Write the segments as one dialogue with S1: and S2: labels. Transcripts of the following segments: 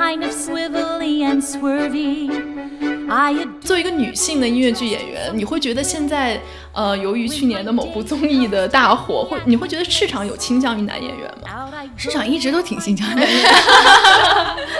S1: kind of swivelly and swervy. I
S2: 作为一个女性的音乐剧演员，你会觉得现在，呃，由于去年的某部综艺的大火，会你会觉得市场有倾向于男演员吗？
S3: 市场一直都挺欣赏的。
S1: like a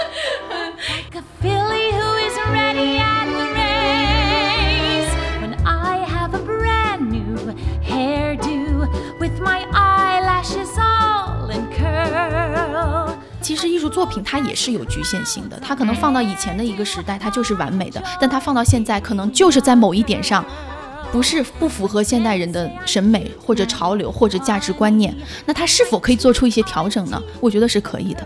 S3: 作品它也是有局限性的，它可能放到以前的一个时代，它就是完美的，但它放到现在，可能就是在某一点上。不是不符合现代人的审美或者潮流或者价值观念，那它是否可以做出一些调整呢？我觉得是可以的。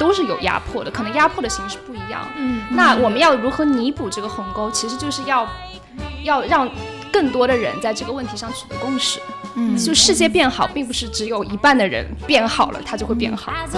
S4: 都是有压迫的，可能压迫的形式不一样。
S2: 嗯，
S4: 那我们要如何弥补这个鸿沟？其实就是要要让更多的人在这个问题上取得共识。
S3: 嗯
S4: 就世界变好，并不是只有一半的人变好了，它就会变好。
S1: As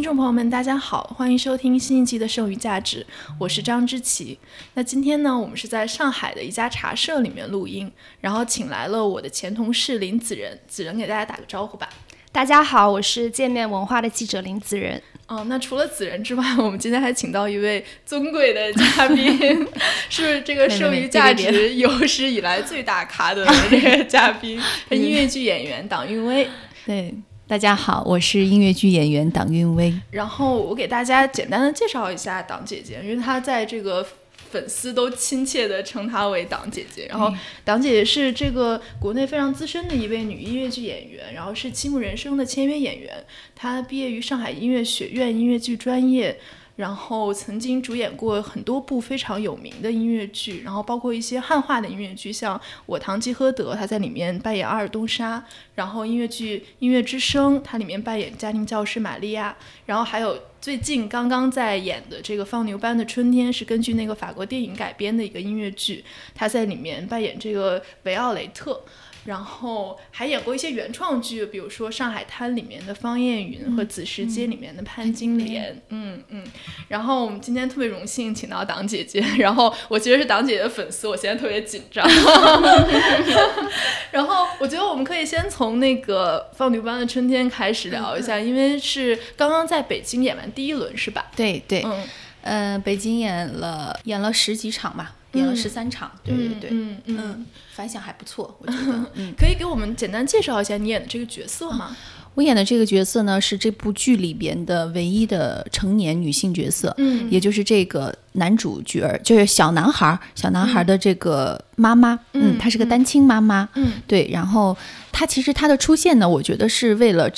S2: 听众朋友们，大家好，欢迎收听新一期的《剩余价值》，我是张之琪。那今天呢，我们是在上海的一家茶社里面录音，然后请来了我的前同事林子仁，子仁给大家打个招呼吧。
S4: 大家好，我是界面文化的记者林子仁。
S2: 哦，那除了子仁之外，我们今天还请到一位尊贵的嘉宾，是这个剩余价值有史以来最大咖的这个嘉宾，是音乐剧演员党韵威。
S3: 对，大家好，我是音乐剧演员党韵薇。
S2: 然后我给大家简单的介绍一下党姐姐，因为她在这个粉丝都亲切的称她为党姐姐。然后党姐姐是这个国内非常资深的一位女音乐剧演员，然后是七木人生的签约演员。她毕业于上海音乐学院音乐剧专业。然后曾经主演过很多部非常有名的音乐剧，然后包括一些汉化的音乐剧，像《我堂吉诃德》，他在里面扮演阿尔东莎；然后音乐剧《音乐之声》，他里面扮演家庭教师玛利亚；然后还有最近刚刚在演的这个《放牛班的春天》，是根据那个法国电影改编的一个音乐剧，他在里面扮演这个维奥雷特。然后还演过一些原创剧，比如说《上海滩》里面的方艳云和《子时街》里面的潘金莲，嗯嗯。然后我们今天特别荣幸请到党姐姐，然后我其实是党姐姐的粉丝，我现在特别紧张。然后我觉得我们可以先从那个《放牛班的春天》开始聊一下，因为是刚刚在北京演完第一轮，是吧？
S3: 对对，
S2: 嗯，
S3: 呃，北京演了演了十几场吧，演了十三场。对对对，
S2: 嗯嗯。
S3: 反响还不错，我觉得。嗯，
S2: 可以给我们简单介绍一下你演的这个角色吗？
S3: 我演的这个角色呢，是这部剧里边的唯一的成年女性角色，
S2: 嗯。
S3: 也就是这个男主角儿，就是小男孩儿，小男孩儿的这个妈妈，
S2: 嗯
S3: 嗯，她是个单亲妈妈，
S2: 嗯。
S3: 对，然后她其实她的出现呢，我觉得是为了。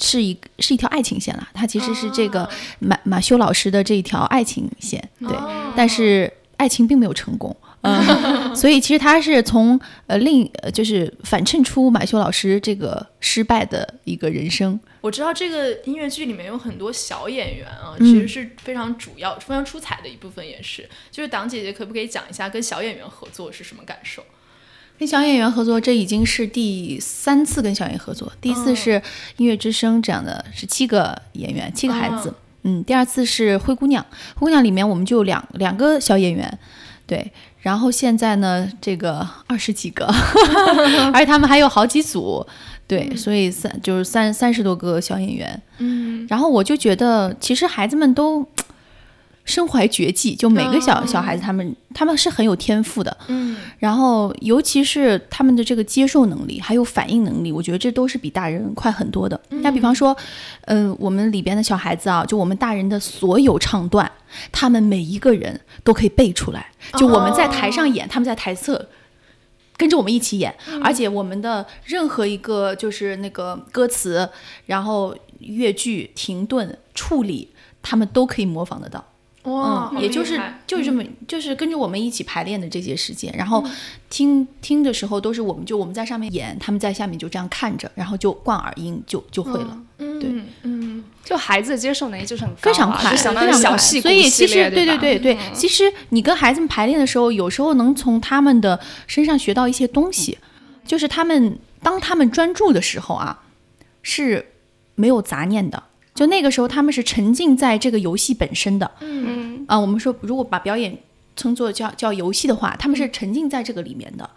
S3: 是一是一条爱情线啦，她其实是这个
S2: 哦
S3: 马马修老师的这一条爱情线，对，
S2: 哦。
S3: 但是爱情并没有成功，嗯，所以其实他是从呃另呃就是反衬出马修老师这个失败的一个人生，
S2: 我知道这个音乐剧里面有很多小演员啊，
S3: 嗯
S2: 其实是非常主要、非常出彩的一部分，也是。就是党姐姐可不可以讲一下跟小演员合作是什么感受？
S3: 跟小演员合作，这已经是第三次跟小演员合作。第一次是音乐之声这样的，是七个演员，七个孩子。嗯，第二次是灰姑娘，灰姑娘里面我们就两两个小演员，对。然后现在呢，这个二十几个，而且他们还有好几组，对，所以三就是三三十多个小演员。
S2: 嗯
S3: 然后我就觉得，其实孩子们都身怀绝技，就每个小、
S2: 哦
S3: 小孩子他们他们是很有天赋的，
S2: 嗯
S3: 然后尤其是他们的这个接受能力还有反应能力，我觉得这都是比大人快很多的。那比方说，嗯、我们里边的小孩子啊，就我们大人的所有唱段，他们每一个人都可以背出来。就我们在台上演，他们在台侧。跟着我们一起演，而且我们的任何一个就是那个歌词，然后乐句、停顿、处理，他们都可以模仿得到。
S2: 哇，
S3: 嗯，也就是就是这么，就是跟着我们一起排练的这些时间，然后听听的时候都是我们就我们在上面演，他们在下面就这样看着，然后就灌耳音就就会了，
S2: 嗯
S3: 对。
S2: 嗯。
S4: 就孩子的接受能力就是很
S3: 非常快，非常快。
S4: 小戏
S3: 所以其实
S4: 对
S3: 对对对，
S4: 嗯。
S3: 其实你跟孩子们排练的时候，有时候能从他们的身上学到一些东西，就是他们当他们专注的时候啊，是没有杂念的。就那个时候，他们是沉浸在这个游戏本身的。
S4: 嗯
S3: 啊，我们说如果把表演称作叫叫游戏的话，他们是沉浸在这个里面的。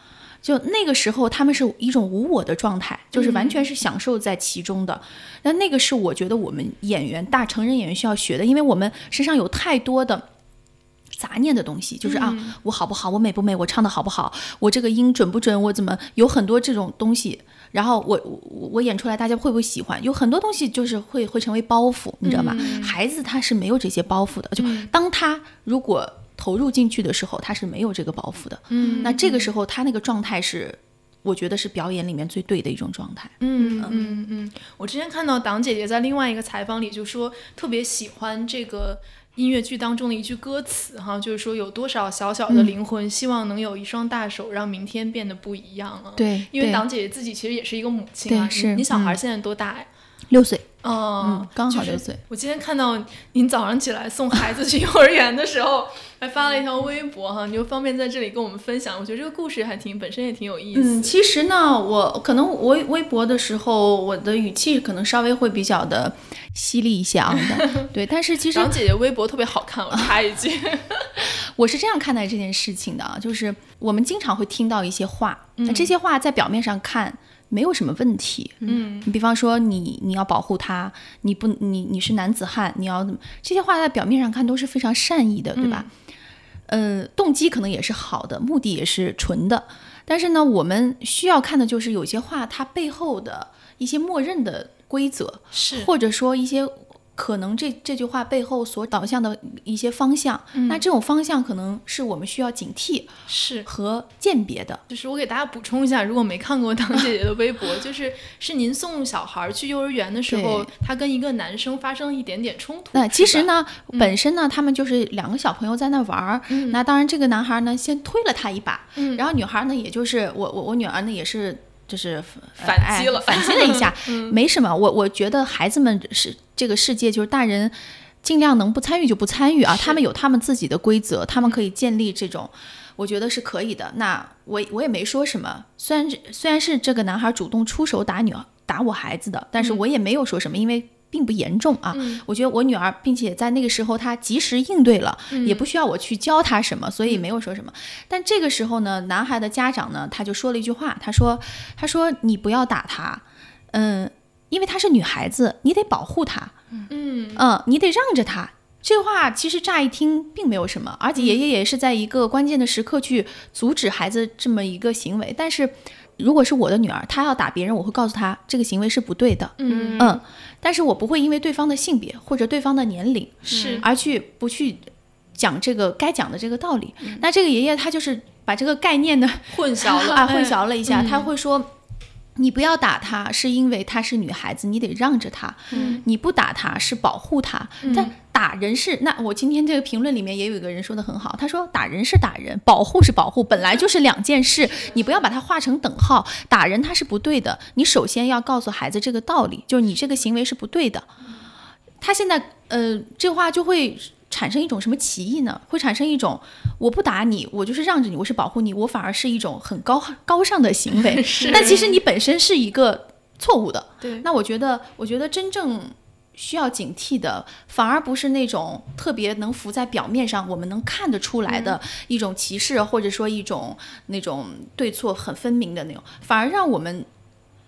S3: 就那个时候，他们是一种无我的状态，就是完全是享受在其中的。那那个是我觉得我们演员大成人演员需要学的，因为我们身上有太多的。杂念的东西，就是啊，我好不好，我美不美，我唱的好不好，我这个音准不准，我怎么有很多这种东西，然后我我我演出来，大家会不会喜欢？有很多东西就是会会成为包袱，你知道吗？孩子他是没有这些包袱的，就当他如果投入进去的时候，他是没有这个包袱的。
S2: 嗯
S3: 那这个时候他那个状态是，我觉得是表演里面最对的一种状态。
S2: 嗯嗯嗯，我之前看到党姐姐在另外一个采访里就说，特别喜欢这个音乐剧当中的一句歌词哈，就是说有多少小小的灵魂，希望能有一双大手，让明天变得不一样啊。，
S3: 对，
S2: 因为党姐姐自己其实也是一个母亲啊，
S3: 是
S2: 你你小孩
S3: 嗯
S2: 现在多大呀？
S3: 六岁，
S2: 哦
S3: 嗯，，刚好
S2: 就是
S3: 六岁。
S2: 我今天看到您早上起来送孩子去 幼儿园的时候，还发了一条微博哈，你就方便在这里跟我们分享。我觉得这个故事还挺本身也挺有意思。
S3: 嗯，其实呢，我可能微微博的时候，我的语气可能稍微会比较的犀利一些啊，对。但是其实
S2: 党姐姐微博特别好看，我插一句。
S3: 我是这样看待这件事情的啊，就是我们经常会听到一些话，那这些话在表面上看没有什么问题，
S2: 嗯。
S3: 你比方说你你要保护他，你不你你是男子汉，你要怎么这些话在表面上看都是非常善意的，对吧？呃，动机可能也是好的，目的也是纯的，但是呢，我们需要看的就是有些话它背后的一些默认的规则，
S2: 是。
S3: 或者说一些可能这这句话背后所导向的一些方向，那这种方向可能是我们需要警惕
S2: 是，
S3: 和鉴别的。
S2: 就是我给大家补充一下，如果没看过当姐姐的微博，就是是您送小孩去幼儿园的时候
S3: 对，
S2: 他跟一个男生发生了一点点冲突。
S3: 那其实呢，本身呢，他们就是两个小朋友在那玩儿。那当然，这个男孩呢先推了他一把，
S2: 嗯
S3: 然后女孩呢，也就是我我我女儿呢也是就是呃
S2: 反击了
S3: 哎反击了一下，没什么。我我觉得孩子们是这个世界就是大人。尽量能不参与就不参与啊，他们有他们自己的规则，他们可以建立这种，我觉得是可以的。那我我也没说什么，虽然虽然是这个男孩主动出手打女打我孩子的，但是我也没有说什么，因为并不严重啊。我觉得我女儿，并且在那个时候她及时应对了，也不需要我去教她什么，所以没有说什么。但这个时候呢，男孩的家长呢，他就说了一句话，他说：“他说你不要打她，嗯，因为她是女孩子，你得保护她。”
S2: 嗯
S3: 嗯，你得让着她。这话其实乍一听并没有什么，而且爷爷也是在一个关键的时刻去阻止孩子这么一个行为。但是，如果是我的女儿，她要打别人，我会告诉她这个行为是不对的。
S2: 嗯
S3: 嗯，但是我不会因为对方的性别或者对方的年龄
S2: 是
S3: 而去不去讲这个该讲的这个道理。那这个爷爷他就是把这个概念呢
S2: 混淆了
S3: 啊，混淆了一下，
S2: 嗯
S3: 他会说。你不要打她，是因为她是女孩子，你得让着她。
S2: 嗯
S3: 你不打她是保护她，但打人是那我今天这个评论里面也有一个人说的很好，他说打人是打人，保护是保护，本来就是两件事，你不要把它画成等号。打人他是不对的，你首先要告诉孩子这个道理，就是你这个行为是不对的。他现在呃，这话就会产生一种什么歧义呢？会产生一种我不打你，我就是让着你，我是保护你，我反而是一种很高高尚的行为。
S2: 是
S3: 但其实你本身是一个错误的。
S2: 对
S3: 那我觉得，我觉得真正需要警惕的，反而不是那种特别能浮在表面上，我们能看得出来的一种歧视，或者说一种那种对错很分明的那种，反而让我们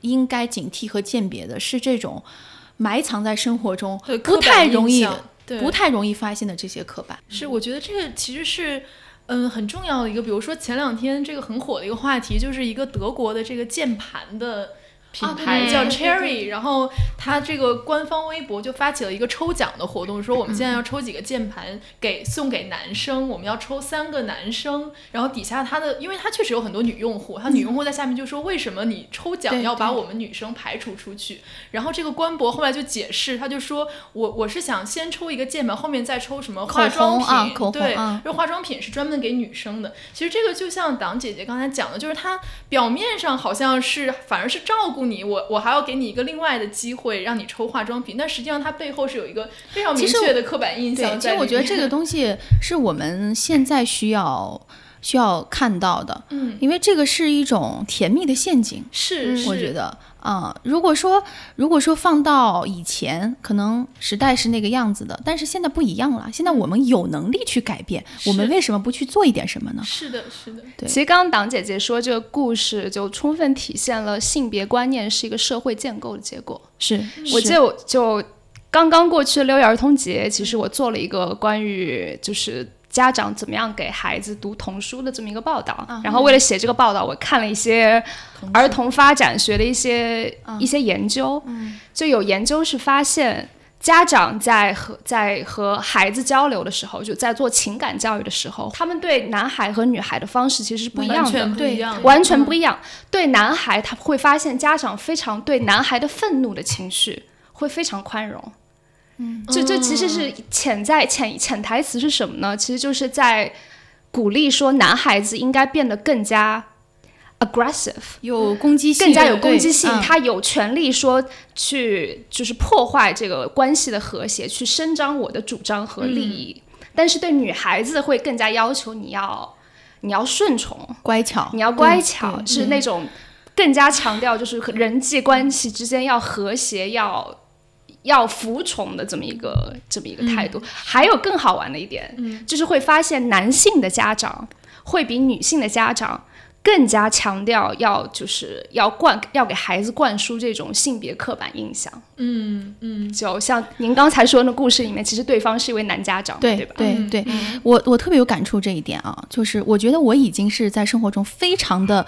S3: 应该警惕和鉴别的是这种埋藏在生活中不太容易不太容易发现的这些刻板。
S2: 是，我觉得这个其实是。嗯，很重要的一个，比如说前两天这个很火的一个话题，就是一个德国的这个键盘的品牌叫 Cherry，然后它这个官方微博就发起了一个抽奖的活动，说我们现在要抽几个键盘给送给男生，我们要抽三个男生，然后底下他的，因为他确实有很多女用户，他女用户在下面就说为什么你抽奖要把我们女生排除出去？然后这个官博后来就解释，他就说我我是想先抽一个键盘，后面再抽什么化妆品，对，
S3: 啊。
S2: 因为化妆品是专门给女生的。其实这个就像党姐姐刚才讲的，就是她表面上好像是反而是照顾你，我我还要给你一个另外的机会让你抽化妆品，但实际上它背后是有一个非常明确的刻板印，象。
S3: 其实我觉得这个 东西是我们现在需要需要看到的，
S2: 嗯
S3: 因为这个是一种甜蜜的陷阱。
S2: 是，是
S3: 我觉得啊、如果说如果说放到以前，可能时代是那个样子的，但是现在不一样了。现在我们有能力去改变，我们为什么不去做一点什么呢？
S2: 是的，是的，
S3: 对
S4: 其实刚刚党姐姐说这个故事，就充分体现了性别观念是一个社会建构的结果。
S3: 是，是
S4: 我记得我就刚刚过去的六一儿童节，其实我做了一个关于就是家长怎么样给孩子读童书的这么一个报道。然后为了写这个报道，我看了一些儿童发展学的一些、一些研究。就有研究是发现。家长在和在和孩子交流的时候，就在做情感教育的时候，他们对男孩和女孩的方式其实是不一样的，
S2: 完全不一样，
S4: 完全不一样。对男孩，他会发现家长非常对男孩的愤怒的情绪会非常宽容。嗯，这这其实是潜在潜潜台词是什么呢？其实就是在鼓励说男孩子应该变得更加 aggressive，
S3: 有攻击性，
S4: 更加有攻击性，他有权利说去就是破坏这个关系的和谐，去伸张我的主张和利益。但是对女孩子会更加要求你要你要顺从，
S3: 乖巧，
S4: 你要乖巧，是那种更加强调就是人际关系之间要和谐，要要服从的这么一个这么一个态度。还有更好玩的一点，就是会发现男性的家长会比女性的家长。更加强调要就是要灌要给孩子灌输这种性别刻板印象，
S2: 嗯嗯，
S4: 就像您刚才说的那故事里面，其实对方是一位男家长，
S3: 对
S4: 对吧？
S3: 对
S2: 嗯
S3: 对，我我特别有感触这一点啊，就是我觉得我已经是在生活中非常的，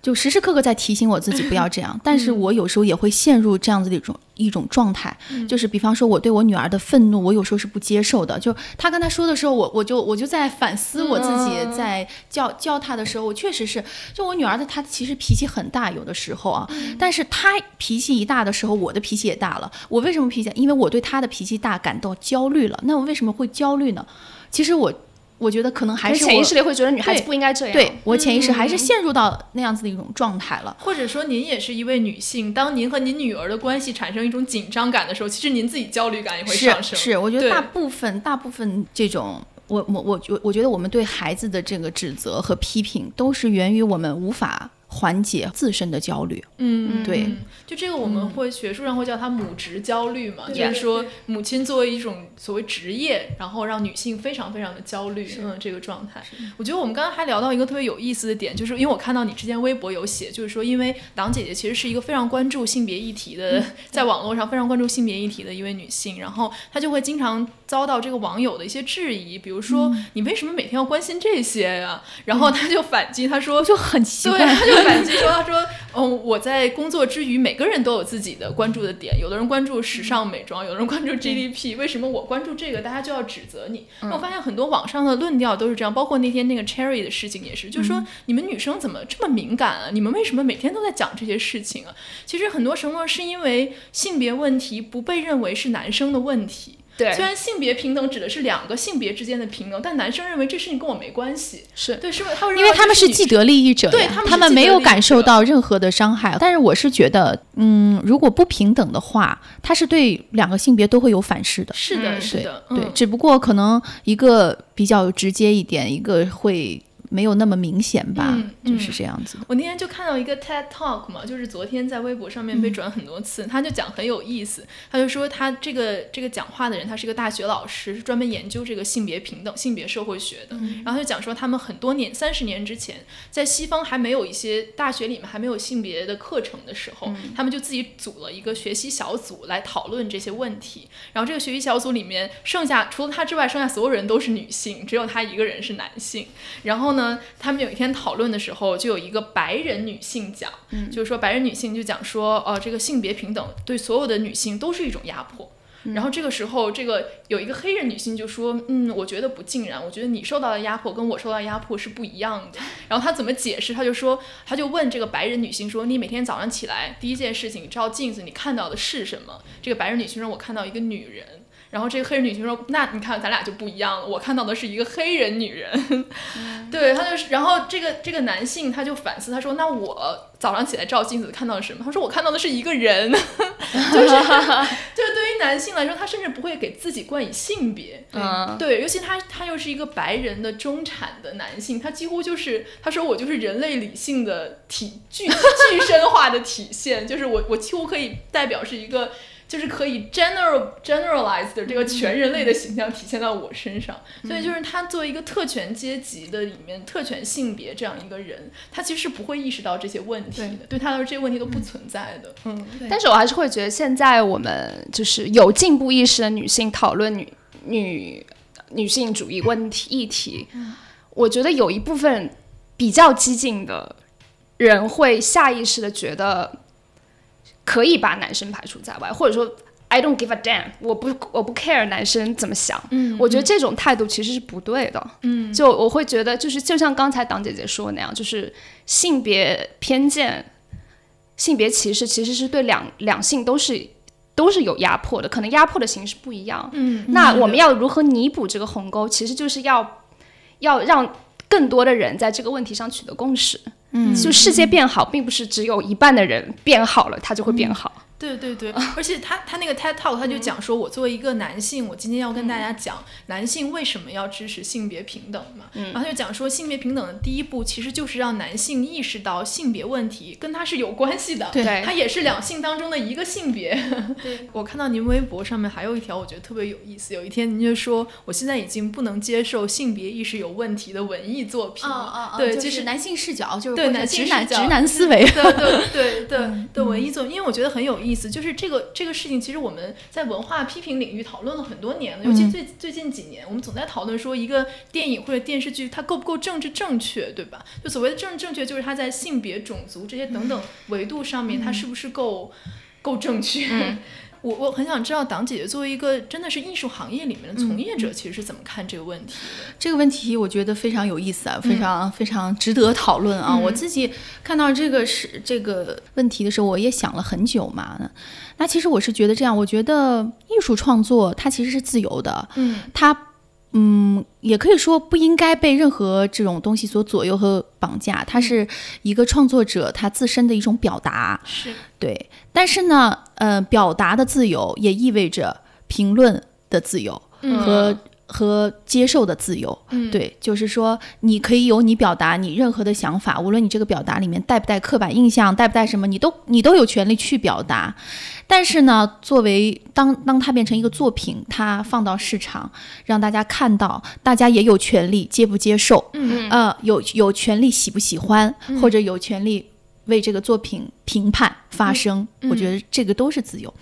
S3: 就时时刻刻在提醒我自己不要这样，但是我有时候也会陷入这样子的一种一种状态，就是比方说我对我女儿的愤怒，我有时候是不接受的，就她跟她说的时候，我我就我就在反思我自己，在教教她的时候，我确实是，就我女儿的她其实脾气很大，有的时候啊，但是她脾气一大的时候，我的脾气也大了。我为什么脾气？因为我对她的脾气大感到焦虑了。那我为什么会焦虑呢？其实我我觉得可能还是我
S4: 潜意识里会觉得女孩子不应该这样，
S3: 对我潜意识还是陷入到那样子的一种状态了。
S2: 或者说您也是一位女性，当您和您女儿的关系产生一种紧张感的时候，其实您自己焦虑感也会上升。
S3: 是是，我觉得大部分大部分这种。我我我我我觉得我们对孩子的这个指责和批评，都是源于我们无法缓解自身的焦虑。
S2: 嗯，
S3: 对
S2: 嗯就这个我们会学术上会叫它母职焦虑嘛，就是说母亲作为一种所谓职业，然后让女性非常非常的焦虑，嗯，这个状态。我觉得我们刚刚还聊到一个特别有意思的点，就是因为我看到你之前微博有写，就是说因为党姐姐其实是一个非常关注性别议题的，在网络上非常关注性别议题的一位女性，然后她就会经常遭到这个网友的一些质疑，比如说、你为什么每天要关心这些呀、然后她就反击，她说
S3: 就很奇
S2: 对，
S3: 怪，
S2: 她就反击说：“他说，嗯，我在工作之余，每个人都有自己的关注的点，有的人关注时尚美妆，有的人关注 GDP，为什么我关注这个，大家就要指责你？那我发现很多网上的论调都是这样，包括那天那个 Cherry 的事情也是，就是说你们女生怎么这么敏感啊？你们为什么每天都在讲这些事情啊？其实很多时候是因为性别问题不被认为是男生的问题。”
S4: 对
S2: 虽然性别平等指的是两个性别之间的平等，但男生认为这事情跟我没关系。
S4: 是
S2: 对，是他们认
S3: 因为他们是既得利益者，
S2: 对他们
S3: 他们没有感受到任何的伤害。但是我是觉得，嗯，如果不平等的话，它是对两个性别都会有反噬的。
S2: 是的，
S4: 嗯
S2: 是的，
S3: 对，
S2: 嗯
S3: 只不过可能一个比较直接一点，一个会没有那么明显吧，
S2: 嗯
S3: 就是这样子的。
S2: 我那天就看到一个 TED Talk 嘛，就是昨天在微博上面被转很多次，他就讲很有意思，他就说他这个这个讲话的人，他是一个大学老师，是专门研究这个性别平等、性别社会学的。然后他就讲说，他们很多年三十年之前，在西方还没有一些大学里面还没有性别的课程的时候，他们就自己组了一个学习小组来讨论这些问题。然后这个学习小组里面，剩下除了他之外，剩下所有人都是女性，只有他一个人是男性。然后呢，他们有一天讨论的时候，就有一个白人女性讲，就是说白人女性就讲说，呃，这个性别平等对所有的女性都是一种压迫。然后这个时候，这个有一个黑人女性就说：“嗯，我觉得不尽然，我觉得你受到的压迫跟我受到的压迫是不一样的。”然后她怎么解释？她就说，她就问这个白人女性说：“你每天早上起来第一件事情，你照镜子，你看到的是什么？”这个白人女性说：“我看到一个女人。”然后这个黑人女性说：“那你看咱俩就不一样了，我看到的是一个黑人女人。对，他就是，然后这个这个男性他就反思，他说：“那我早上起来照镜子看到了什么？”他说：“我看到的是一个人。”就是，就是对于男性来说，他甚至不会给自己冠以性别。
S4: 嗯，
S2: 对，尤其他他又是一个白人的中产的男性，他几乎就是他说我就是人类理性的体具具身化的体现，就是我我几乎可以代表是一个。就是可以 general generalize 的这个全人类的形象体现到我身上，所以就是他作为一个特权阶级的里面特权性别这样一个人，他其实是不会意识到这些问题的，对。他来说这些问题都不存在的。嗯，
S4: 但是我还是会觉得现在我们就是有进步意识的女性讨论女女女性主义问题议题，我觉得有一部分比较激进的人会下意识的觉得。可以把男生排除在外，或者说 I don't give a damn，我不我不 care 男生怎么想。
S2: 嗯，
S4: 我觉得这种态度其实是不对的。
S2: 嗯，
S4: 就我会觉得，就是就像刚才党姐姐说的那样，就是性别偏见、性别歧视其实是对两两性都是都是有压迫的，可能压迫的形式不一样。
S2: 嗯，
S4: 那我们要如何弥补这个鸿沟？其实就是要要让更多的人在这个问题上取得共识。就世界变好，并不是只有一半的人变好了，他就会变好。
S2: 对对对，而且他他那个 TED Talk 他就讲说，我作为一个男性，我今天要跟大家讲男性为什么要支持性别平等嘛。然后他就讲说，性别平等的第一步其实就是让男性意识到性别问题跟他是有关系的，
S3: 对
S2: 他也是两性当中的一个性别。对 我看到您微博上面还有一条，我觉得特别有意思。有一天您就说，我现在已经不能接受性别意识有问题的文艺作品了。对，
S3: 就
S2: 就是
S3: 男性视角，就是
S2: 对男性视角
S3: 直男直男思维。
S2: 对对 对对的文艺作品，因为我觉得很有意思，就是这个这个事情，其实我们在文化批评领域讨论了很多年了，尤其最最近几年，我们总在讨论说一个电影或者电视剧它够不够政治正确，对吧？就所谓的政治正确，就是它在性别、种族这些等等维度上面，它是不是够够正确？我我很想知道，党姐姐作为一个真的是艺术行业里面的从业者，其实是怎么看这个问题的？
S3: 这个问题我觉得非常有意思啊，非常、非常值得讨论啊！我自己看到这个是这个问题的时候，我也想了很久嘛。那其实我是觉得这样，我觉得艺术创作它其实是自由的，
S2: 嗯，
S3: 它嗯也可以说不应该被任何这种东西所左右和绑架，它是一个创作者他自身的一种表达，
S2: 是
S3: 对。但是呢，呃，表达的自由也意味着评论的自由和、和接受的自由。
S2: 嗯
S3: 对，就是说，你可以有你表达你任何的想法，无论你这个表达里面带不带刻板印象，带不带什么，你都你都有权利去表达。但是呢，作为当当它变成一个作品，它放到市场让大家看到，大家也有权利接不接受，
S2: 嗯
S3: 呃，有有权利喜不喜欢，或者有权利为这个作品评判发声。我觉得这个都是自由。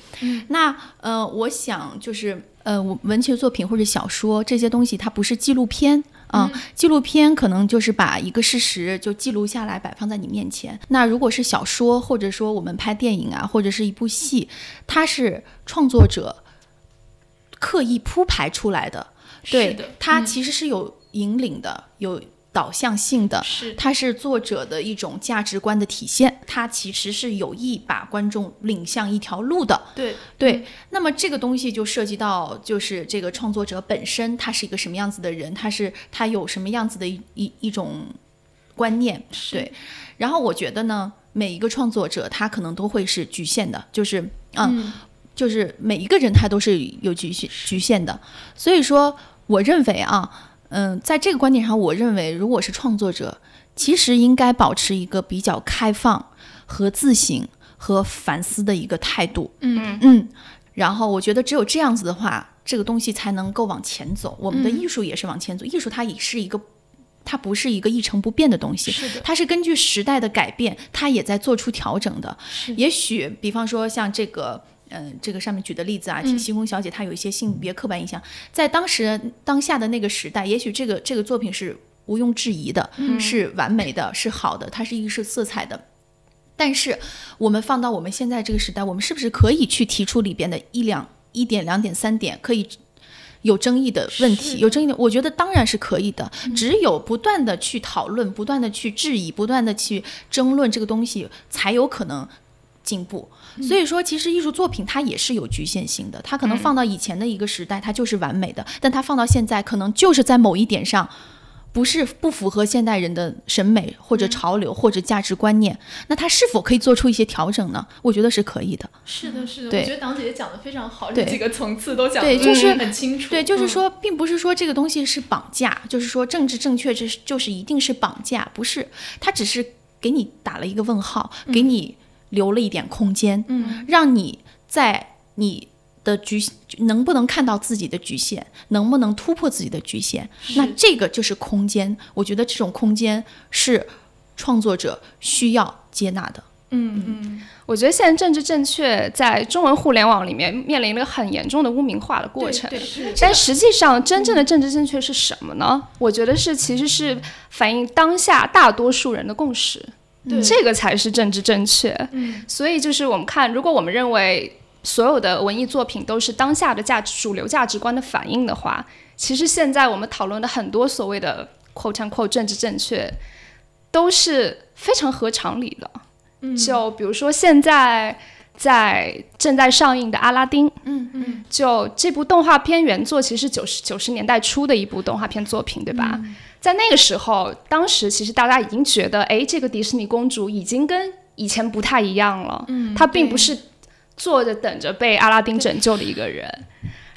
S3: 那呃，我想就是呃，我文学作品或者小说这些东西，它不是纪录片。啊、纪录片可能就是把一个事实就记录下来，摆放在你面前。那如果是小说，或者说我们拍电影啊，或者是一部戏，它是创作者刻意铺排出来的，对
S2: 是的，
S3: 它
S2: 嗯
S3: 其实是有引领的，有导向性的，
S2: 是
S3: 它是作者的一种价值观的体现，它其实是有意把观众领向一条路的。
S2: 对
S3: 对，那么这个东西就涉及到，就是这个创作者本身他是一个什么样子的人，他是他有什么样子的一一一种观念，对。然后我觉得呢，每一个创作者他可能都会是局限的，就是嗯，
S2: 嗯
S3: 就是每一个人他都是有局限局限的。所以说，我认为啊，嗯，在这个观点上，我认为如果是创作者，其实应该保持一个比较开放和自省和反思的一个态度。
S2: 嗯
S3: 嗯，然后我觉得只有这样子的话，这个东西才能够往前走。我们的艺术也是往前走，艺术它也是一个，它不是一个一成不变的东西，
S2: 是的
S3: 它是根据时代的改变，它也在做出调整的。也许，比方说像这个。嗯，这个上面举的例子啊，西宫小姐她有一些性别刻板印象，在当时当下的那个时代，也许这个这个作品是毋庸置疑的，是完美的，是好的，它是艺术色彩的。但是我们放到我们现在这个时代，我们是不是可以去提出里边的一两一点、两点、三点可以有争议的问题？有争议的，我觉得当然是可以的。只有不断的去讨论、不断的去质疑、不断的去争论这个东西，才有可能进步。所以说，其实艺术作品它也是有局限性的，它可能放到以前的一个时代，它就是完美的，但它放到现在，可能就是在某一点上。不是不符合现代人的审美或者潮流或者价值观念，那它是否可以做出一些调整呢？我觉得是可以的。
S2: 是的，是的，
S3: 对
S2: 我觉得党姐姐讲的非常好，这几个层次都讲的
S3: 对就是
S2: 很清楚。
S3: 对，就是
S2: 嗯
S3: 说，并不是说这个东西是绑架，就是说政治正确这是就是一定是绑架，不是，它只是给你打了一个问号，给你留了一点空间，
S2: 嗯，
S3: 让你在你的局能不能看到自己的局限，能不能突破自己的局限，那这个就是空间。我觉得这种空间是创作者需要接纳的。
S2: 嗯嗯，
S4: 我觉得现在政治正确在中文互联网里面面临了很严重的污名化的过程。但实际上，真正的政治正确是什么呢？我觉得是其实是反映当下大多数人的共识，
S2: 对
S4: 这个才是政治正确。
S2: 嗯
S4: 所以就是我们看，如果我们认为所有的文艺作品都是当下的价值主流价值观的反应的话，其实现在我们讨论的很多所谓的 “quote unquote” 政治正确，都是非常合常理的。
S2: 嗯
S4: 就比如说现在在正在上映的《阿拉丁》，
S3: 嗯
S2: 嗯，
S4: 就这部动画片原作其实九十九十年代初的一部动画片作品，对吧？在那个时候，当时其实大家已经觉得，哎，这个迪士尼公主已经跟以前不太一样了。
S2: 嗯
S4: 她并不是坐着等着被阿拉丁拯救的一个人，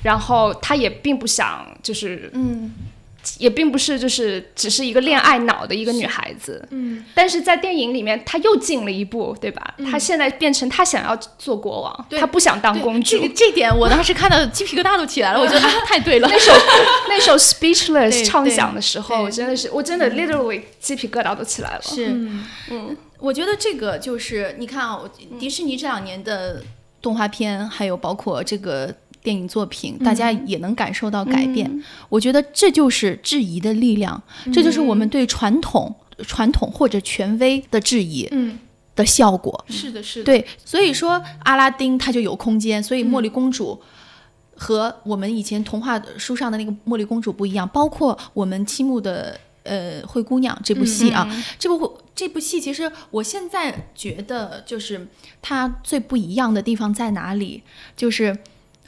S4: 然后她也并不想就是
S3: 嗯，
S4: 也并不是就是只是一个恋爱脑的一个女孩子，
S2: 嗯，
S4: 但是在电影里面，她又进了一步，对吧？她现在变成她想要做国王，
S3: 对。
S4: 她不想当公主。
S3: 这个这点我当时看到鸡皮疙瘩都起来了，我觉得啊 太对了。
S4: 那首那首 Speechless 唱响的时候，我真的是，我真的 literally 鸡皮疙瘩都起来了。
S3: 是，
S2: 嗯。
S3: 我觉得这个就是你看啊，我迪士尼这两年的动画片，还有包括这个电影作品，大家也能感受到改变。我觉得这就是质疑的力量，这就是我们对传统、传统或者权威的质疑
S2: 嗯，
S3: 的效果。
S2: 是的，是的，
S3: 对，所以说阿拉丁它就有空间，所以茉莉公主。和我们以前童话书上的那个茉莉公主不一样，包括我们七木的呃灰姑娘这部戏啊，这部这部戏其实我现在觉得就是它最不一样的地方在哪里？就是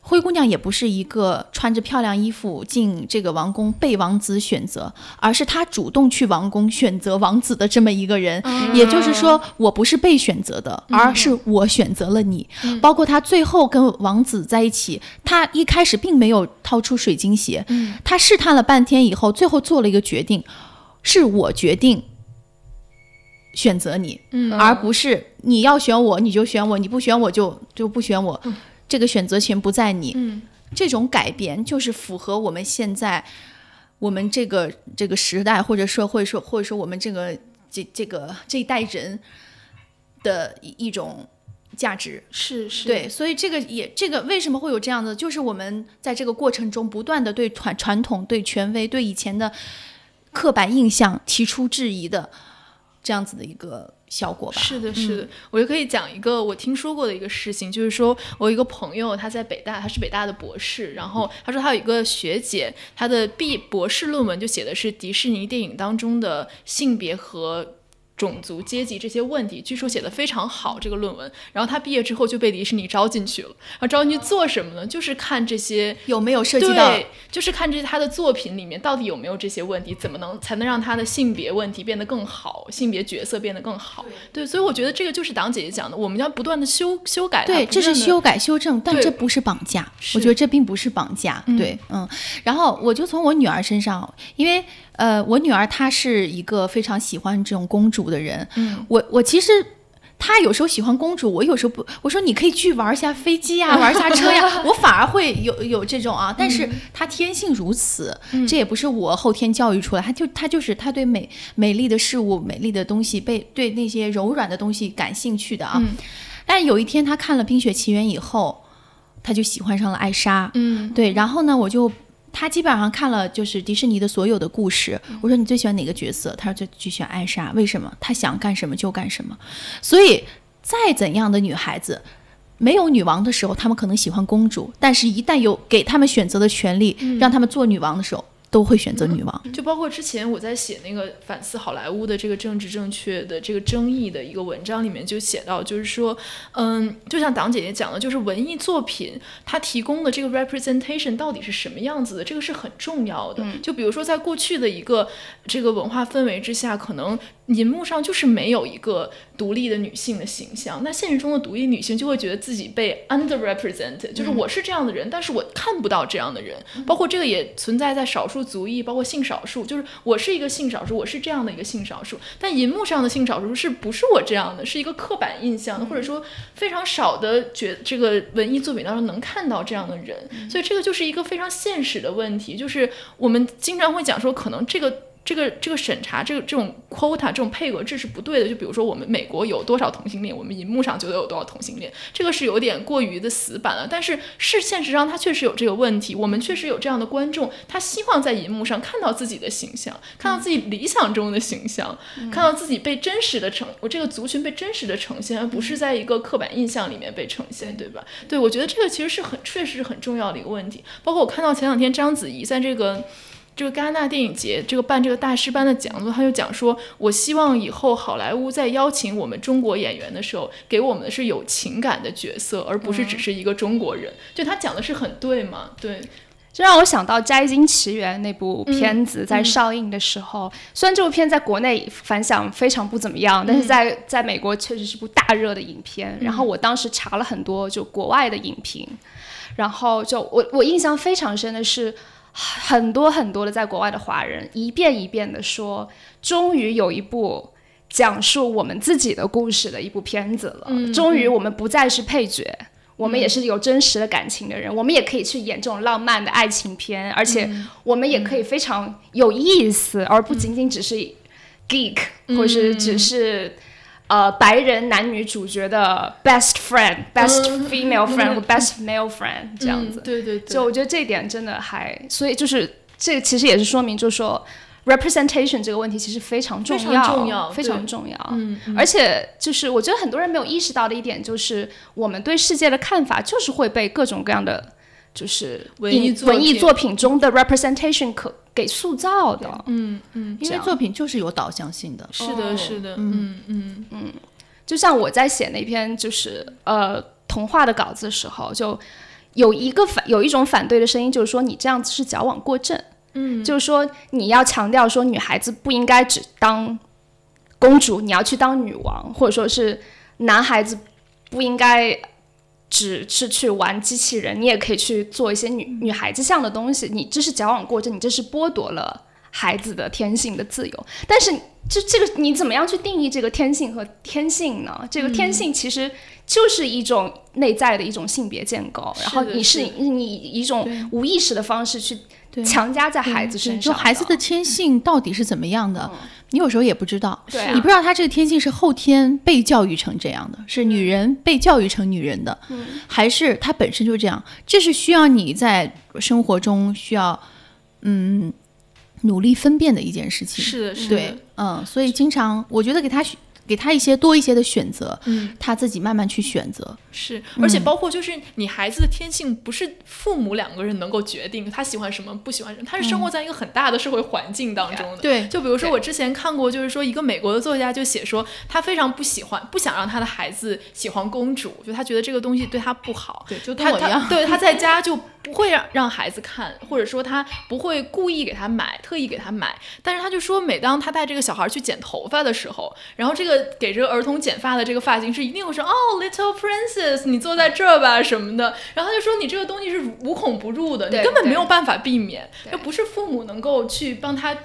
S3: 灰姑娘也不是一个穿着漂亮衣服进这个王宫被王子选择，而是她主动去王宫选择王子的这么一个人。也就是说，我不是被选择的，而是我选择了你。包括她最后跟王子在一起，她一开始并没有掏出水晶鞋，她试探了半天以后，最后做了一个决定，是我决定。选择你，
S2: 嗯。
S3: 而不是你要选我你就选我，你不选我就就不选我，这个选择权不在你。
S2: 嗯
S3: 这种改变就是符合我们现在我们这个这个时代或者社会说或者说我们这个这这个这一代人的一一种价值。
S2: 是是，
S3: 对，所以这个也这个为什么会有这样的？就是我们在这个过程中不断的对传传统、对权威、对以前的刻板印象提出质疑的这样子的一个效果吧。
S2: 是的，是的，我就可以讲一个我听说过的一个事情，就是说我一个朋友，他在北大，他是北大的博士，然后他说他有一个学姐，她的毕博士论文就写的是迪士尼电影当中的性别和。种族、阶级这些问题，据说写的非常好。这个论文，然后他毕业之后就被迪士尼招进去了。然后招进去做什么呢？就是看这些
S3: 有没有涉及到，
S2: 对，就是看这些他的作品里面到底有没有这些问题，怎么能才能让他的性别问题变得更好，性别角色变得更好。对，所以我觉得这个就是党姐姐讲的，我们要不断的修修改。
S3: 对，这是修改修正，但这不是绑架。我觉得这并不是绑架。对，嗯。然后我就从我女儿身上，因为呃，我女儿她是一个非常喜欢这种公主的人。嗯，我我其实。他有时候喜欢公主，我有时候不。我说你可以去玩一下飞机呀，玩一下车呀，我反而会有有这种啊。但是他天性如此，这也不是我后天教育出来，他就他就是他对美美丽的事物、美丽的东西被对那些柔软的东西感兴趣的啊。但有一天他看了《冰雪奇缘》以后，他就喜欢上了艾莎。嗯，对。然后呢，我就。他基本上看了就是迪士尼的所有的故事。我说你最喜欢哪个角色？他说最最喜欢艾莎。为什么？他想干什么就干什么。所以再怎样的女孩子，没有女王的时候，他们可能喜欢公主；但是一旦有给他们选择的权利，让他们做女王的时候。都会选择女王，
S2: 就包括之前我在写那个反思好莱坞的这个政治正确的这个争议的一个文章里面就写到，就是说，嗯，就像党姐姐讲的，就是文艺作品它提供的这个 representation 到底是什么样子的，这个是很重要的。就比如说在过去的一个这个文化氛围之下，可能。银幕上就是没有一个独立的女性的形象，那现实中的独立女性就会觉得自己被 underrepresented，就是我是这样的人，但是我看不到这样的人，包括这个也存在在少数族裔，包括性少数，就是我是一个性少数，我是这样的一个性少数，但银幕上的性少数是不是我这样的，是一个刻板印象的，或者说非常少的觉这个文艺作品当中能看到这样的人，所以这个就是一个非常现实的问题，就是我们经常会讲说，可能这个。这个这个审查，这个这种 quota 这种配额制是不对的。就比如说，我们美国有多少同性恋，我们荧幕上就得有多少同性恋，这个是有点过于的死板了。但是是现实上，它确实有这个问题。我们确实有这样的观众，他希望在荧幕上看到自己的形象，看到自己理想中的形象，看到自己被真实的呈，我这个族群被真实的呈现，而不是在一个刻板印象里面被呈现，对吧？对，我觉得这个其实是很确实是很重要的一个问题。包括我看到前两天章子怡在这个。这个戛纳电影节，这个办这个大师班的讲座，他就讲说，我希望以后好莱坞在邀请我们中国演员的时候，给我们的是有情感的角色，而不是只是一个中国人。就他讲的是很对嘛？对，
S4: 这让我想到《摘金奇缘》那部片子在上映的时候，虽然这部片在国内反响非常不怎么样，但是在在美国确实是部大热的影片。然后我当时查了很多就国外的影评，然后就我我印象非常深的是。很多很多的在国外的华人一遍一遍的说，终于有一部讲述我们自己的故事的一部片子了。终于我们不再是配角，我们也是有真实的感情的人，我们也可以去演这种浪漫的爱情片，而且我们也可以非常有意思，而不仅仅只是 geek，或是只是。呃，白人男女主角的 best friend，best female friend 和 best male friend 这样子，
S2: 对对对，
S4: 就我觉得这一点真的还，所以就是这个其实也是说明，就是说 representation 这个问题其实非常重
S2: 要，非常重要，
S4: 非常重要。嗯，而且就是我觉得很多人没有意识到的一点，就是我们对世界的看法就是会被各种各样的。就是
S2: 文艺
S4: 文艺作品中的 representation 可给塑造的，
S2: 嗯嗯，
S3: 因为作品就是有导向性的，
S2: 是的，是的，嗯嗯。嗯，
S4: 就像我在写那篇就是呃童话的稿子的时候，就有一个反有一种反对的声音，就是说你这样子是矫枉过正，嗯，就是说你要强调说女孩子不应该只当公主，你要去当女王，或者说是男孩子不应该。只是去玩机器人，你也可以去做一些女女孩子像的东西。你这是矫枉过正，你这是剥夺了孩子的天性的自由。但是，这这个你怎么样去定义这个天性和天性呢？这个天性其实就是一种内在的一种性别建构，然后你是你以一种无意识的方式去强加在孩子身上。
S3: 就孩子的天性到底是怎么样的？你有时候也不知道，
S4: 对，
S3: 你不知道他这个天性是后天被教育成这样的，是女人被教育成女人的，还是他本身就这样？这是需要你在生活中需要嗯努力分辨的一件事情。
S2: 是的，是的，
S3: 对，嗯，所以经常我觉得给他给他一些多一些的选择，
S2: 嗯，
S3: 他自己慢慢去选择。
S2: 是，而且包括就是你孩子的天性不是父母两个人能够决定他喜欢什么不喜欢什么，他是生活在一个很大的社会环境当中的。
S3: 对
S2: 就比如说我之前看过，就是说一个美国的作家就写说，他非常不喜欢，不想让他的孩子喜欢公主，就他觉得这个东西对他不好。
S3: 对，就跟我一样
S2: 他。对他在家就不会让让孩子看，或者说他不会故意给他买，特意给他买。但是他就说，每当他带这个小孩去剪头发的时候，然后这个给这个儿童剪发的这个发型师一定会说，哦，Little Princess，你坐在这儿吧什么的。然后他就说，你这个东西是无孔不入的，你根本没有办法避免，
S4: 对
S2: 又不是父母能够去帮他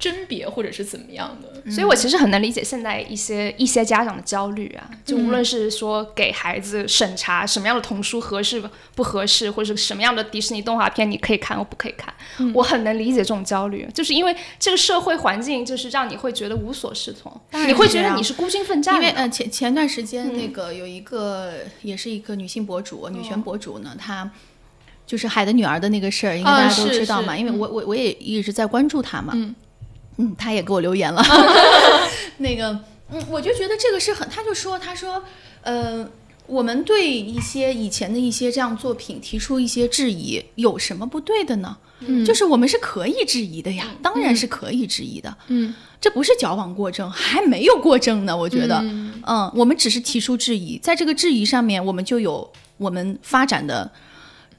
S2: 甄别或者是怎么样的。
S4: 所以我其实很能理解现在一些一些家长的焦虑啊，就无论是说给孩子审查什么样的童书合适不合适，或者是什么样的迪士尼动画片你可以看或不可以看，我很能理解这种焦虑，就是因为这个社会环境就是让你会觉得无所适从，你会觉得你是孤军奋战，
S3: 因为呃前前段时间那个有一个、也是一个女性博主，女权博主呢，她就是海的女儿的那个事儿，应该
S2: 啊
S3: 大家都知道嘛，
S2: 是。
S3: 因为我我我也一直在关注她嘛，
S2: 嗯
S3: 嗯，他也给我留言了，那个嗯，我就觉得这个是很，他就说他说呃。我们对一些以前的一些这样作品提出一些质疑，有什么不对的呢？
S2: 嗯
S3: 就是我们是可以质疑的呀，当然是可以质疑的。
S2: 嗯
S3: 这不是矫枉过正，还没有过正呢。我觉得，
S2: 嗯
S3: 嗯，我们只是提出质疑，在这个质疑上面，我们就有我们发展的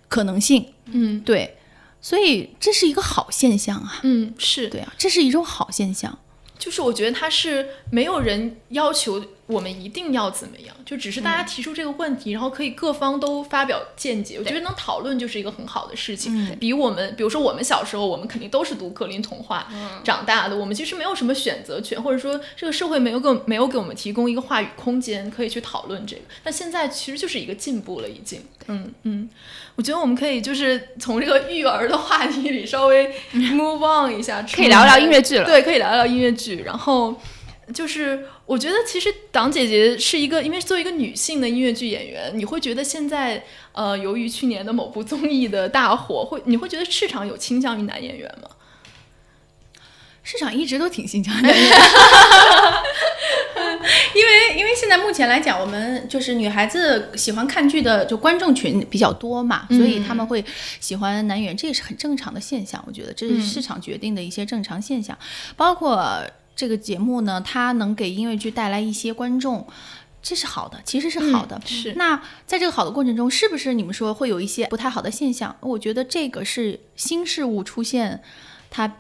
S3: 可能性。
S2: 嗯
S3: 对，所以这是一个好现象啊。
S2: 嗯，是
S3: 对啊，这是一种好现象。
S2: 就是我觉得他是没有人要求我们一定要怎么样，就只是大家提出这个问题，然后可以各方都发表见解。我觉得能讨论就是一个很好的事情。比我们，比如说我们小时候，我们肯定都是读格林童话长大的，我们其实没有什么选择权，或者说这个社会没有给没有给我们提供一个话语空间可以去讨论这个。但现在其实就是一个进步了，已经。嗯嗯，我觉得我们可以就是从这个育儿的话题里稍微 move on 一下，
S4: 可以聊聊音乐剧了。
S2: 对，可以聊聊音乐剧。然后就是，我觉得其实党姐姐是一个，因为作为一个女性的音乐剧演员，你会觉得现在呃，由于去年的某部综艺的大火，会你会觉得市场有倾向于男演员吗？
S3: 市场一直都挺新强的，因为因为现在目前来讲，我们就是女孩子喜欢看剧的就观众群比较多嘛，所以他们会喜欢男演员，这也是很正常的现象。我觉得这是市场决定的一些正常现象，包括这个节目呢，它能给音乐剧带来一些观众。这是好的，其实是好的。
S2: 嗯是
S3: 那在这个好的过程中，是不是你们说会有一些不太好的现象？我觉得这个是新事物出现，它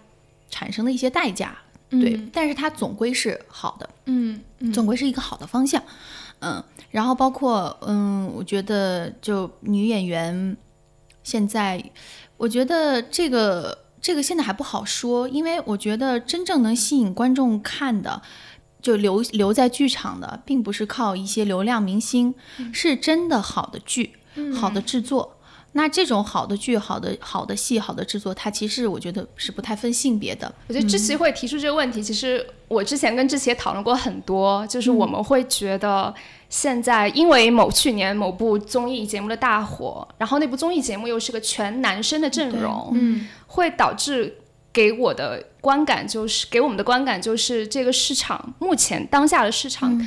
S3: 产生的一些代价。对，但是它总归是好的，
S2: 嗯嗯
S3: 总归是一个好的方向。嗯，然后包括嗯，我觉得就女演员现在，我觉得这个这个现在还不好说，因为我觉得真正能吸引观众看的。就留留在剧场的，并不是靠一些流量明星，是真的好的剧、好的制作。那这种好的剧、好的好的戏、好的制作，它其实我觉得是不太分性别的。
S4: 我觉得志奇会提出这个问题，其实我之前跟志奇也讨论过很多，就是我们会觉得现在因为某去年某部综艺节目的大火，然后那部综艺节目又是个全男生的阵容，
S2: 嗯
S4: 会导致给我的观感就是给我们的观感就是这个市场目前当下的市场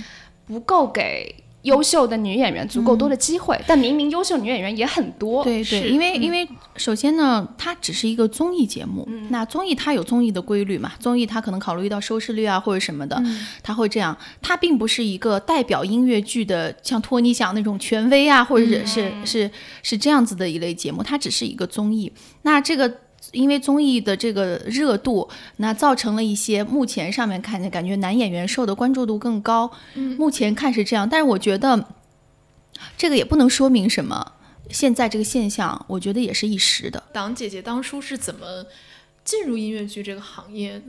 S4: 不够给。优秀的女演员足够多的机会，但明明优秀女演员也很多。
S3: 对对，因为因为首先呢，它只是一个综艺节目，那综艺它有综艺的规律嘛，综艺它可能考虑到收视率啊或者什么的，它会这样，它并不是一个代表音乐剧的像托尼奖那种权威啊，或者是、是是是这样子的一类节目，它只是一个综艺，那这个。因为综艺的这个热度，那造成了一些目前上面看见感觉男演员受的关注度更高，目前看是这样，但是我觉得这个也不能说明什么。现在这个现象，我觉得也是一时的。
S2: 党姐姐当初是怎么进入音乐剧这个行业的？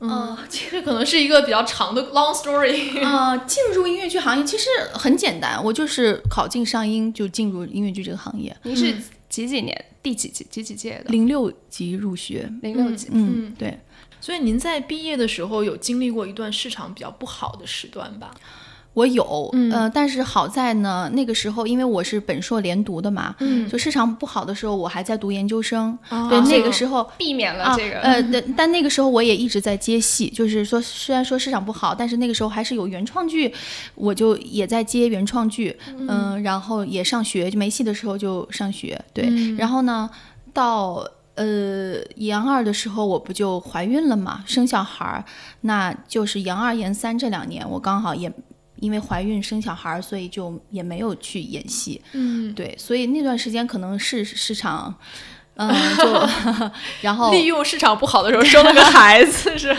S2: 嗯，这可能是一个比较长的 long story。
S3: 呃，进入音乐剧行业其实很简单，我就是考进上音就进入音乐剧这个行业，
S4: 您是几几年、第几几几几届的？
S3: 零六级入学。
S4: 零六级。
S3: 嗯，对，
S2: 所以您在毕业的时候有经历过一段市场比较不好的时段吧？
S3: 我有，嗯、呃，但是好在呢，那个时候因为我是本硕连读的嘛，嗯，就市场不好的时候，我还在读研究生，对，那个时候
S4: 避免了
S3: 啊，
S4: 这个。
S3: 呃，但但那个时候我也一直在接戏，就是说虽然说市场不好，但是那个时候还是有原创剧，我就也在接原创剧，嗯、然后也上学，就没戏的时候就上学，对，然后呢，到呃研二的时候，我不就怀孕了嘛，生小孩儿，那就是研二研三这两年，我刚好也。因为怀孕生小孩儿，所以就也没有去演戏。嗯，对，所以那段时间可能是市场，嗯，就 然后
S2: 利用市场不好的时候生了个孩子，是？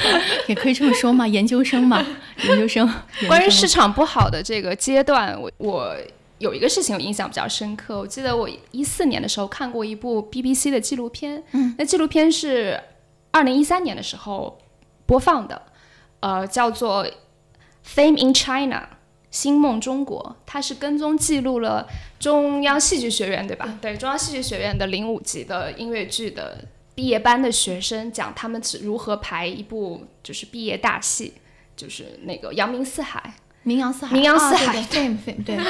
S3: 也可以这么说嘛，研究生嘛，研究生。
S4: 关于市场不好的这个阶段，我我有一个事情我印象比较深刻。我记得我一四年的时候看过一部 BBC 的纪录片，嗯，那纪录片是二零一三年的时候播放的，呃，叫做《Fame in China》。星梦中国，它是跟踪记录了中央戏剧学院，对吧？对，中央戏剧学院的零五级的音乐剧的毕业班的学生，讲他们是如何排一部就是毕业大戏，就是那个《扬名四海》。
S3: 名扬四海，
S4: 名扬四海
S3: 啊对 对对对对对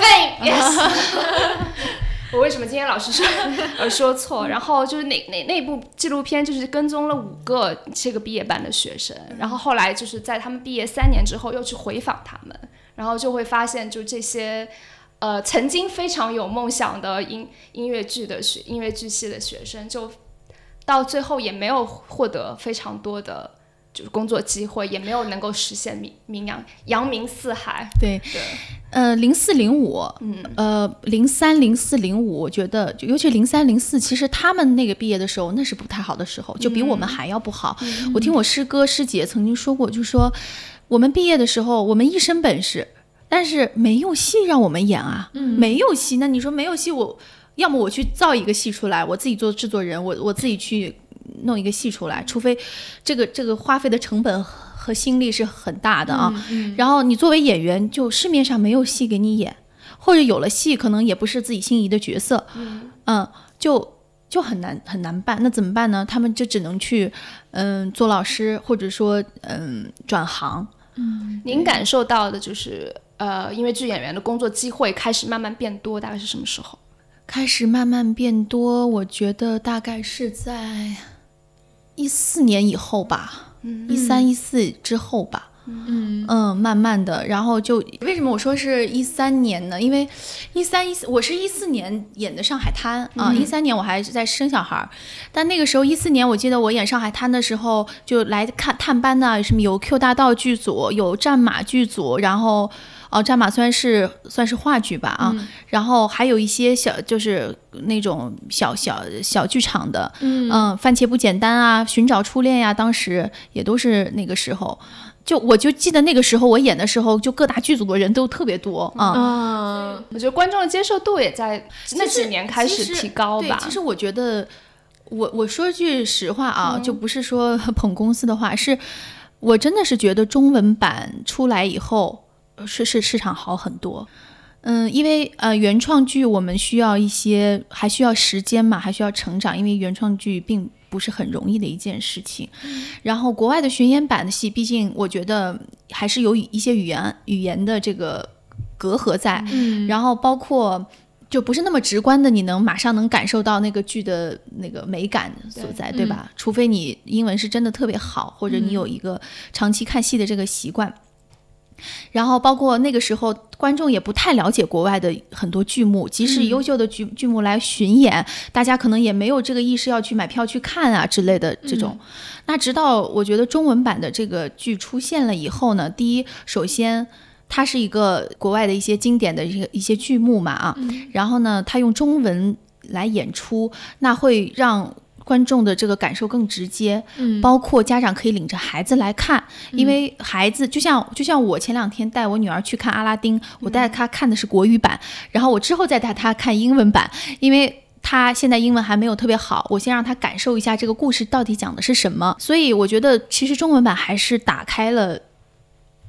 S4: Fame yes 我为什么今天老是说 呃说错？然后就是那那那部纪录片就是跟踪了五个这个毕业班的学生，然后后来就是在他们毕业三年之后又去回访他们，然后就会发现就这些。呃，曾经非常有梦想的音音乐剧的学音乐剧系的学生，就到最后也没有获得非常多的就是工作机会，也没有能够实现名名扬扬名四海。
S3: 对对，呃，零四零五，嗯，呃，零三零四零五，我觉得，就尤其零三零四，其实他们那个毕业的时候，那是不太好的时候，就比我们还要不好。我听我师哥师姐曾经说过，就说我们毕业的时候，我们一身本事，但是没有戏让我们演啊，没有戏。那你说没有戏，我要么我去造一个戏出来，我自己做制作人，我我自己去弄一个戏出来，除非这个这个花费的成本和心力是很大的啊。然后你作为演员，就市面上没有戏给你演，或者有了戏，可能也不是自己心仪的角色，嗯就就很难很难办。那怎么办呢？他们就只能去嗯做老师，或者说嗯转行。
S4: 嗯您感受到的就是呃，因为剧演员的工作机会开始慢慢变多，大概是什么时候？
S3: 开始慢慢变多，我觉得大概是在一四年以后吧，一三一四之后吧。嗯嗯慢慢的，然后就为什么我说是一三年呢？因为一三一四，我是一四年演的《上海滩》啊，一三年我还在生小孩儿，但那个时候一四年，我记得我演《上海滩》的时候，就来看探班的，什么有 Q 大道剧组，有战马剧组，然后哦，战马虽然是算是话剧吧啊，然后还有一些小就是那种小小小剧场的，嗯番茄不简单啊，寻找初恋呀、当时也都是那个时候。就我就记得那个时候我演的时候，就各大剧组的人都特别多啊。
S2: 嗯，
S4: 我觉得观众的接受度也在那几年开始提高吧。
S3: 对，其实我觉得，我我说句实话啊，就不是说 捧公司的话，是我真的是觉得中文版出来以后，呃是是市场好很多。嗯，因为呃原创剧我们需要一些，还需要时间嘛，还需要成长，因为原创剧并不是很容易的一件事情。然后国外的巡演版的戏，毕竟我觉得还是有一些语言语言的这个隔阂在，
S2: 嗯
S3: 然后包括。就不是那么直观的，你能马上能感受到那个剧的那个美感所在，对吧？除非你英文是真的特别好，或者你有一个长期看戏的这个习惯。然后包括那个时候，观众也不太了解国外的很多剧目，即使优秀的剧剧目来巡演，大家可能也没有这个意识要去买票去看啊之类的这种。那直到我觉得中文版的这个剧出现了以后呢，第一，首先它是一个国外的一些经典的一些一些剧目嘛啊，然后呢，它用中文来演出，那会让。观众的这个感受更直接，
S2: 嗯
S3: 包括家长可以领着孩子来看，因为孩子就像就像我前两天带我女儿去看阿拉丁，我带她看的是国语版，然后我之后再带她看英文版，因为她现在英文还没有特别好，我先让她感受一下这个故事到底讲的是什么。所以我觉得其实中文版还是打开了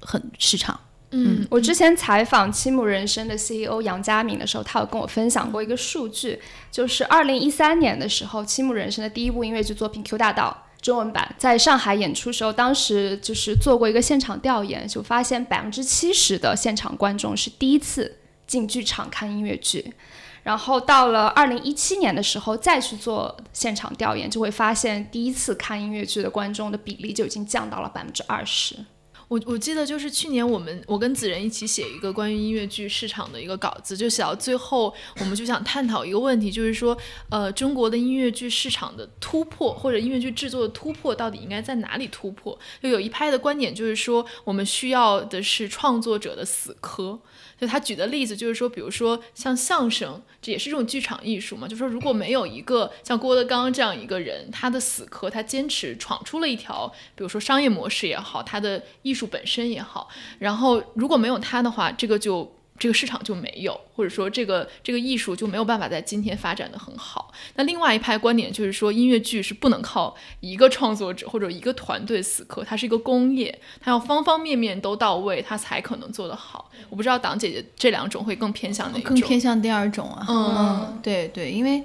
S3: 很市场。
S2: 嗯
S4: 我之前采访七木人生的 CEO 杨佳敏的时候，他有跟我分享过一个数据，就是二零一三年的时候，七木人生的第一部音乐剧作品《Q 大道》中文版在上海演出时候，当时就是做过一个现场调研，就发现百分之七十的现场观众是第一次进剧场看音乐剧。然后到了二零一七年的时候，再去做现场调研，就会发现第一次看音乐剧的观众的比例就已经降到了百分之二十。
S2: 我我记得就是去年我们我跟子仁一起写一个关于音乐剧市场的一个稿子，就写到最后，我们就想探讨一个问题，就是说，呃，中国的音乐剧市场的突破或者音乐剧制作的突破到底应该在哪里突破？就有一派的观点就是说，我们需要的是创作者的死磕。就他举的例子就是说，比如说像相声，这也是一种剧场艺术嘛。就说如果没有一个像郭德纲这样一个人，他的死磕，他坚持闯出了一条，比如说商业模式也好，他的艺术本身也好，然后如果没有它的话，这个就。这个市场就没有，或者说这个这个艺术就没有办法在今天发展的很好。那另外一派观点就是说，音乐剧是不能靠一个创作者或者一个团队死磕，它是一个工业，它要方方面面都到位，它才可能做得好。我不知道党姐姐这两种会更偏向哪种？
S3: 更偏向第二种啊。嗯嗯，对对，因为。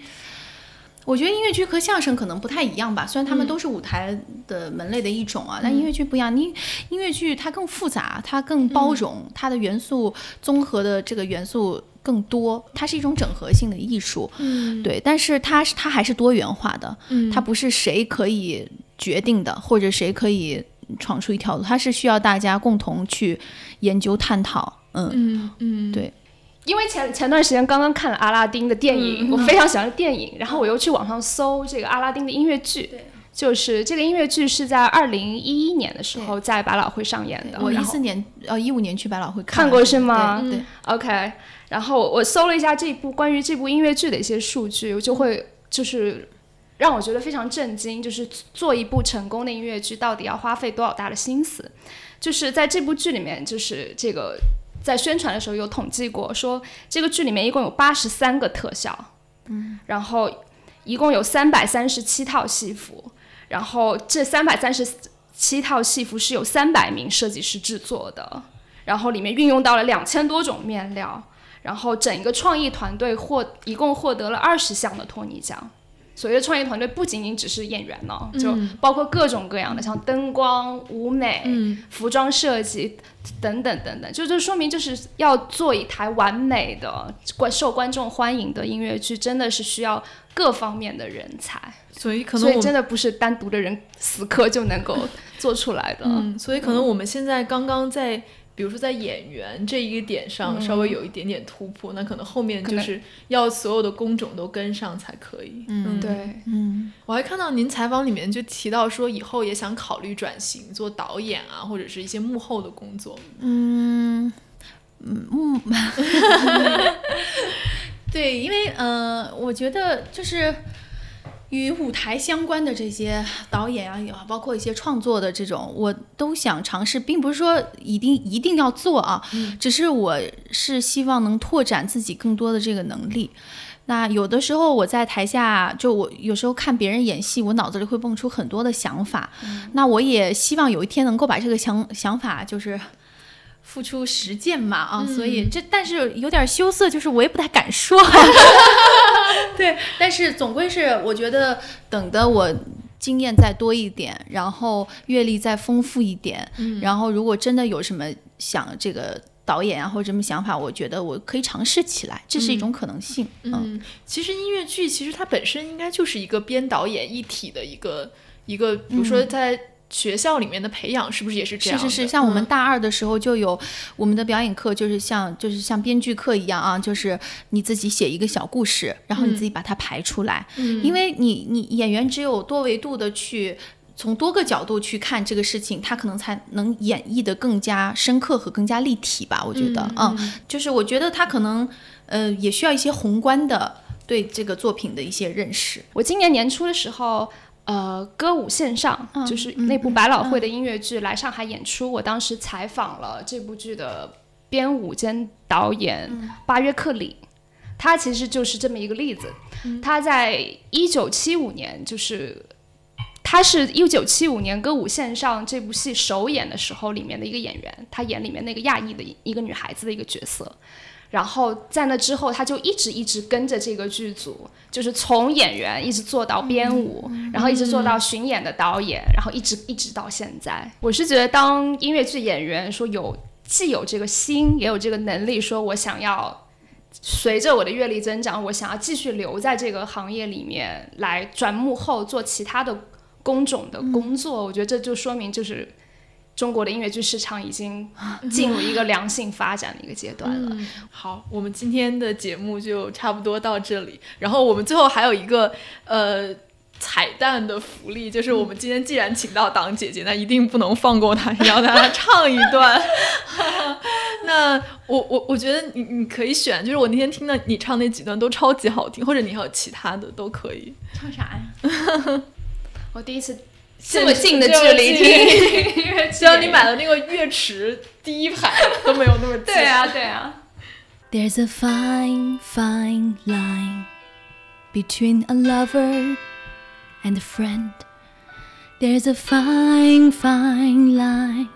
S3: 我觉得音乐剧和相声可能不太一样吧，虽然他们都是舞台的门类的一种啊，但音乐剧不一样。音音乐剧它更复杂，它更包容，它的元素综合的这个元素更多，它是一种整合性的艺术。嗯，对，但是它是它还是多元化的，它不是谁可以决定的，或者谁可以闯出一条路，它是需要大家共同去研究探讨。嗯
S2: 嗯嗯，
S3: 对。
S4: 因为前前段时间刚刚看了阿拉丁的电影，我非常喜欢电影，然后我又去网上搜这个阿拉丁的音乐剧，就是这个音乐剧是在二零一一年的时候在百老汇上演的。
S3: 我一四年呃一五年去百老汇
S4: 看过是吗？
S3: 对
S4: ，OK。然后我搜了一下这部关于这部音乐剧的一些数据，就会就是让我觉得非常震惊，就是做一部成功的音乐剧到底要花费多少大的心思？就是在这部剧里面，就是这个。在宣传的时候有统计过，说这个剧里面一共有八十三个特效，嗯，然后一共有三百三十七套戏服，然后这三百三十七套戏服是有三百名设计师制作的，然后里面运用到了两千多种面料，然后整一个创意团队获一共获得了二十项的托尼奖。所谓的创业团队不仅仅只是演员呢，就包括各种各样的，像灯光、舞美、服装设计等等等等，就就说明就是要做一台完美的、观受观众欢迎的音乐剧，真的是需要各方面的人才。
S2: 所以可能，
S4: 所以真的不是单独的人死磕就能够做出来的。
S2: 嗯，所以可能我们现在刚刚在。比如说在演员这一个点上稍微有一点点突破，那可能后面就是要所有的工种都跟上才可以。
S4: 嗯，对，
S3: 嗯，
S2: 我还看到您采访里面就提到说，以后也想考虑转型做导演啊，或者是一些幕后的工作。
S3: 嗯，嗯，对，因为呃，我觉得就是。与舞台相关的这些导演啊，也包括一些创作的这种，我都想尝试，并不是说一定一定要做啊，只是我是希望能拓展自己更多的这个能力。那有的时候我在台下，就我有时候看别人演戏，我脑子里会蹦出很多的想法。那我也希望有一天能够把这个想想法就是。付出实践嘛啊，所以这但是有点羞涩，就是我也不太敢说。对，但是总归是我觉得等的我经验再多一点，然后阅历再丰富一点，然后如果真的有什么想这个导演啊或者什么想法，我觉得我可以尝试起来，这是一种可能性。
S2: 嗯，其实音乐剧其实它本身应该就是一个编导演一体的一个一个，比如说在。学校里面的培养是不是也是这样？
S3: 是是是，像我们大二的时候就有我们的表演课，就是像就是像编剧课一样啊，就是你自己写一个小故事，然后你自己把它排出来。嗯，因为你你演员只有多维度的去从多个角度去看这个事情，他可能才能演绎的更加深刻和更加立体吧。我觉得，嗯，就是我觉得他可能呃也需要一些宏观的对这个作品的一些认识。
S4: 我今年年初的时候。呃，歌舞线上就是那部百老汇的音乐剧来上海演出。我当时采访了这部剧的编舞兼导演巴约克里，他其实就是这么一个例子。他在一九七五年，就是他是一九七五年歌舞线上这部戏首演的时候里面的一个演员，他演里面那个亚裔的一个女孩子的一个角色。然后在那之后，他就一直一直跟着这个剧组，就是从演员一直做到编舞，然后一直做到巡演的导演，然后一直一直到现在。我是觉得当音乐剧演员，说有既有这个心，也有这个能力，说我想要随着我的阅历增长，我想要继续留在这个行业里面来转幕后做其他的工种的工作。我觉得这就说明就是。中国的音乐剧市场已经进入一个良性发展的一个阶段了。
S2: 好，我们今天的节目就差不多到这里。然后我们最后还有一个呃彩蛋的福利，就是我们今天既然请到党姐姐，那一定不能放过她，让她唱一段。那我我我觉得你你可以选，就是我那天听的你唱那几段都超级好听，或者你还有其他的都可以。
S3: 唱啥呀？
S4: 我第一次。这么近的距离听，
S2: 只要你买了那个乐池第一排都没有那么近。
S4: 对啊，对啊。
S1: There's a fine, fine line between a lover and a friend. There's a fine, fine line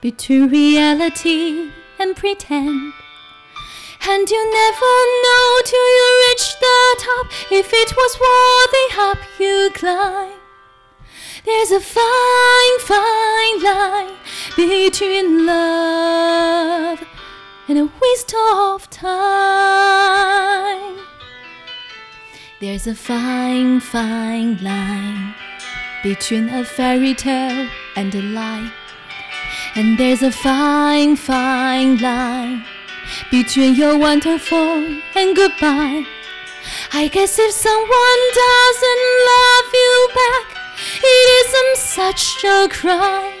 S1: between reality and pretend. And you never know till you reach the top if it was worthy up you climb. There's a fine, fine line between love and a waste of time. There's a fine, fine line between a fairy tale and a lie. And there's a fine, fine line between your wonderful and goodbye. I guess if someone doesn't love you back, it isn't such a crime.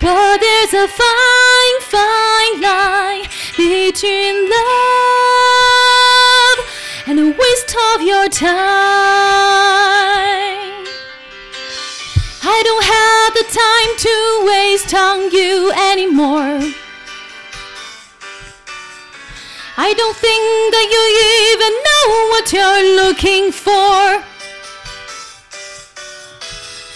S1: But there's a fine, fine line between love and a waste of your time. I don't have the time to waste on you anymore. I don't think that you even know what you're looking for.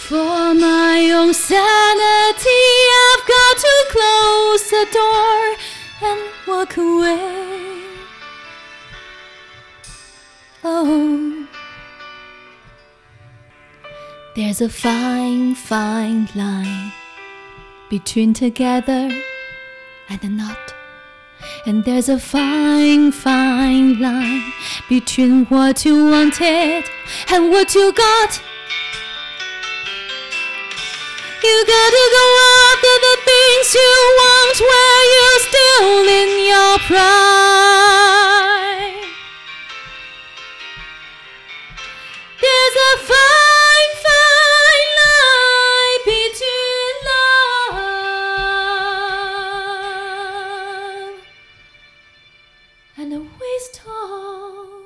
S1: For my own sanity, I've got to close the door and walk away. Oh, there's a fine, fine line between together and not. And there's a fine, fine line between what you wanted and what you got. You gotta go after the things you want where you're still in your prime. There's a fine, fine line between love and a waste of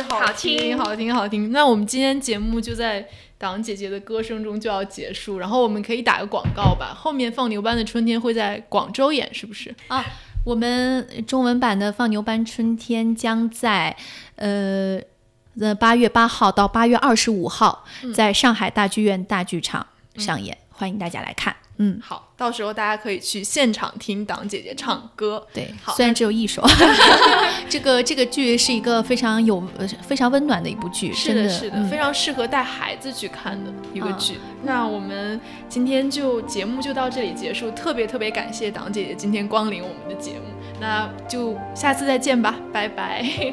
S2: 好
S4: 好
S2: 听，好听，好听。那我们今天节目就在党姐姐的歌声中就要结束，然后我们可以打个广告吧。后面放牛班的春天会在广州演，是不是？
S3: 啊，我们中文版的《放牛班春天》将在呃呃八月八号到八月二十五号在上海大剧院大剧场上演，欢迎大家来看。嗯，
S2: 好，到时候大家可以去现场听党姐姐唱歌。
S3: 对
S2: 好，
S3: 虽然只有一首，这个这个剧是一个非常有呃非常温暖的一部剧，
S2: 是的，
S3: 的
S2: 是的，
S3: 嗯
S2: 非常适合带孩子去看的一个
S3: 啊
S2: 剧。那我们今天就节目就到这里结束，特别特别感谢党姐姐今天光临我们的节目，那就下次再见吧，拜拜。